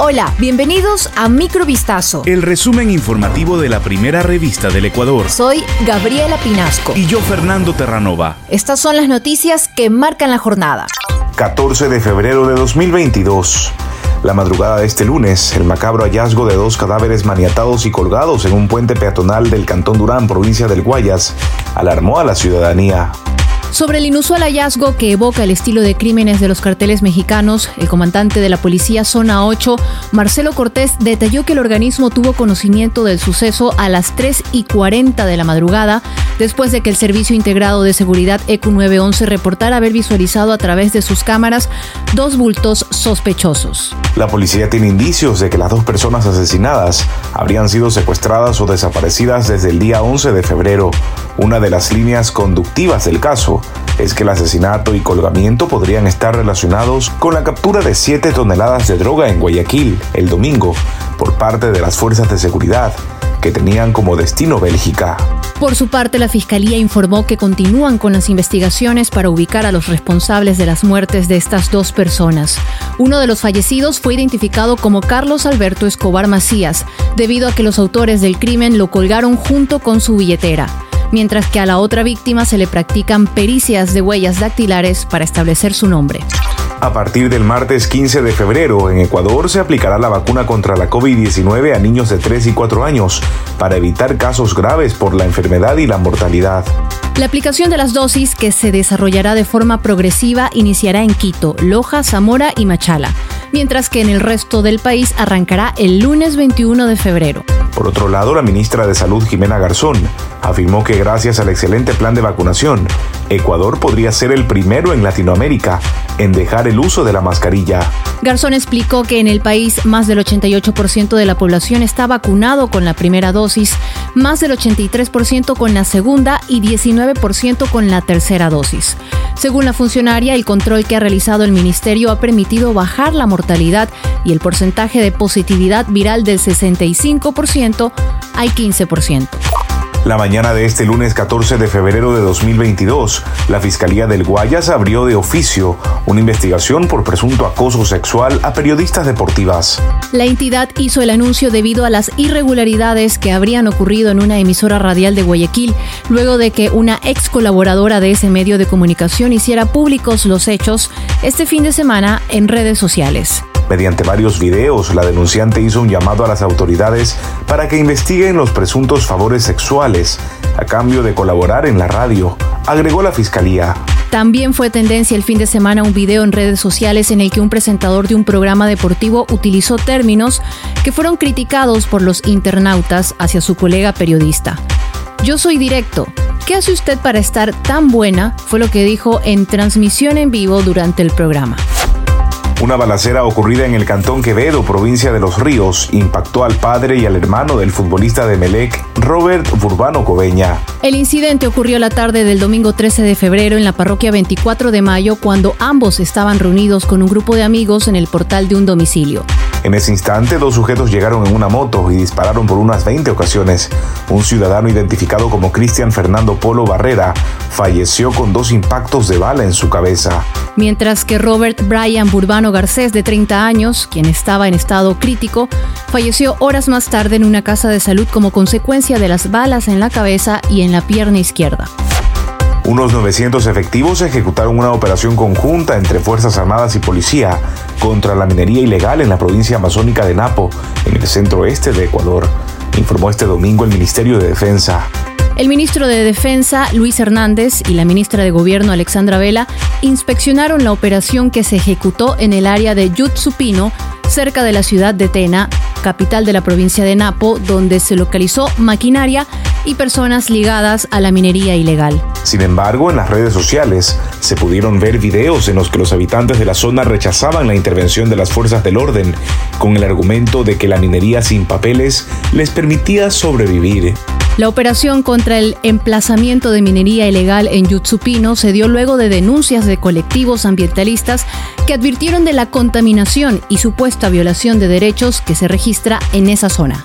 Hola, bienvenidos a Microvistazo. El resumen informativo de la primera revista del Ecuador. Soy Gabriela Pinasco. Y yo, Fernando Terranova. Estas son las noticias que marcan la jornada. 14 de febrero de 2022. La madrugada de este lunes, el macabro hallazgo de dos cadáveres maniatados y colgados en un puente peatonal del Cantón Durán, provincia del Guayas, alarmó a la ciudadanía. Sobre el inusual hallazgo que evoca el estilo de crímenes de los carteles mexicanos, el comandante de la policía Zona 8, Marcelo Cortés, detalló que el organismo tuvo conocimiento del suceso a las 3 y 40 de la madrugada, después de que el Servicio Integrado de Seguridad ECU 911 reportara haber visualizado a través de sus cámaras dos bultos sospechosos. La policía tiene indicios de que las dos personas asesinadas habrían sido secuestradas o desaparecidas desde el día 11 de febrero. Una de las líneas conductivas del caso es que el asesinato y colgamiento podrían estar relacionados con la captura de 7 toneladas de droga en Guayaquil el domingo por parte de las fuerzas de seguridad que tenían como destino Bélgica. Por su parte, la Fiscalía informó que continúan con las investigaciones para ubicar a los responsables de las muertes de estas dos personas. Uno de los fallecidos fue identificado como Carlos Alberto Escobar Macías, debido a que los autores del crimen lo colgaron junto con su billetera mientras que a la otra víctima se le practican pericias de huellas dactilares para establecer su nombre. A partir del martes 15 de febrero, en Ecuador se aplicará la vacuna contra la COVID-19 a niños de 3 y 4 años para evitar casos graves por la enfermedad y la mortalidad. La aplicación de las dosis, que se desarrollará de forma progresiva, iniciará en Quito, Loja, Zamora y Machala, mientras que en el resto del país arrancará el lunes 21 de febrero. Por otro lado, la ministra de Salud, Jimena Garzón, afirmó que gracias al excelente plan de vacunación, Ecuador podría ser el primero en Latinoamérica en dejar el uso de la mascarilla. Garzón explicó que en el país más del 88% de la población está vacunado con la primera dosis, más del 83% con la segunda y 19% con la tercera dosis. Según la funcionaria, el control que ha realizado el ministerio ha permitido bajar la mortalidad y el porcentaje de positividad viral del 65% al 15%. La mañana de este lunes 14 de febrero de 2022, la Fiscalía del Guayas abrió de oficio una investigación por presunto acoso sexual a periodistas deportivas. La entidad hizo el anuncio debido a las irregularidades que habrían ocurrido en una emisora radial de Guayaquil, luego de que una ex colaboradora de ese medio de comunicación hiciera públicos los hechos este fin de semana en redes sociales. Mediante varios videos, la denunciante hizo un llamado a las autoridades para que investiguen los presuntos favores sexuales a cambio de colaborar en la radio, agregó la fiscalía. También fue tendencia el fin de semana un video en redes sociales en el que un presentador de un programa deportivo utilizó términos que fueron criticados por los internautas hacia su colega periodista. Yo soy directo. ¿Qué hace usted para estar tan buena? Fue lo que dijo en transmisión en vivo durante el programa. Una balacera ocurrida en el cantón Quevedo, provincia de Los Ríos, impactó al padre y al hermano del futbolista de Melec, Robert Burbano Coveña. El incidente ocurrió la tarde del domingo 13 de febrero en la parroquia 24 de mayo cuando ambos estaban reunidos con un grupo de amigos en el portal de un domicilio. En ese instante, dos sujetos llegaron en una moto y dispararon por unas 20 ocasiones. Un ciudadano identificado como Cristian Fernando Polo Barrera falleció con dos impactos de bala en su cabeza. Mientras que Robert Brian Burbano Garcés, de 30 años, quien estaba en estado crítico, falleció horas más tarde en una casa de salud como consecuencia de las balas en la cabeza y en la pierna izquierda. Unos 900 efectivos ejecutaron una operación conjunta entre Fuerzas Armadas y Policía contra la minería ilegal en la provincia amazónica de Napo, en el centro oeste de Ecuador, informó este domingo el Ministerio de Defensa. El ministro de Defensa, Luis Hernández, y la ministra de Gobierno, Alexandra Vela, inspeccionaron la operación que se ejecutó en el área de Yutsupino, cerca de la ciudad de Tena, capital de la provincia de Napo, donde se localizó maquinaria y personas ligadas a la minería ilegal. Sin embargo, en las redes sociales se pudieron ver videos en los que los habitantes de la zona rechazaban la intervención de las fuerzas del orden con el argumento de que la minería sin papeles les permitía sobrevivir. La operación contra el emplazamiento de minería ilegal en Yutsupino se dio luego de denuncias de colectivos ambientalistas que advirtieron de la contaminación y supuesta violación de derechos que se registra en esa zona.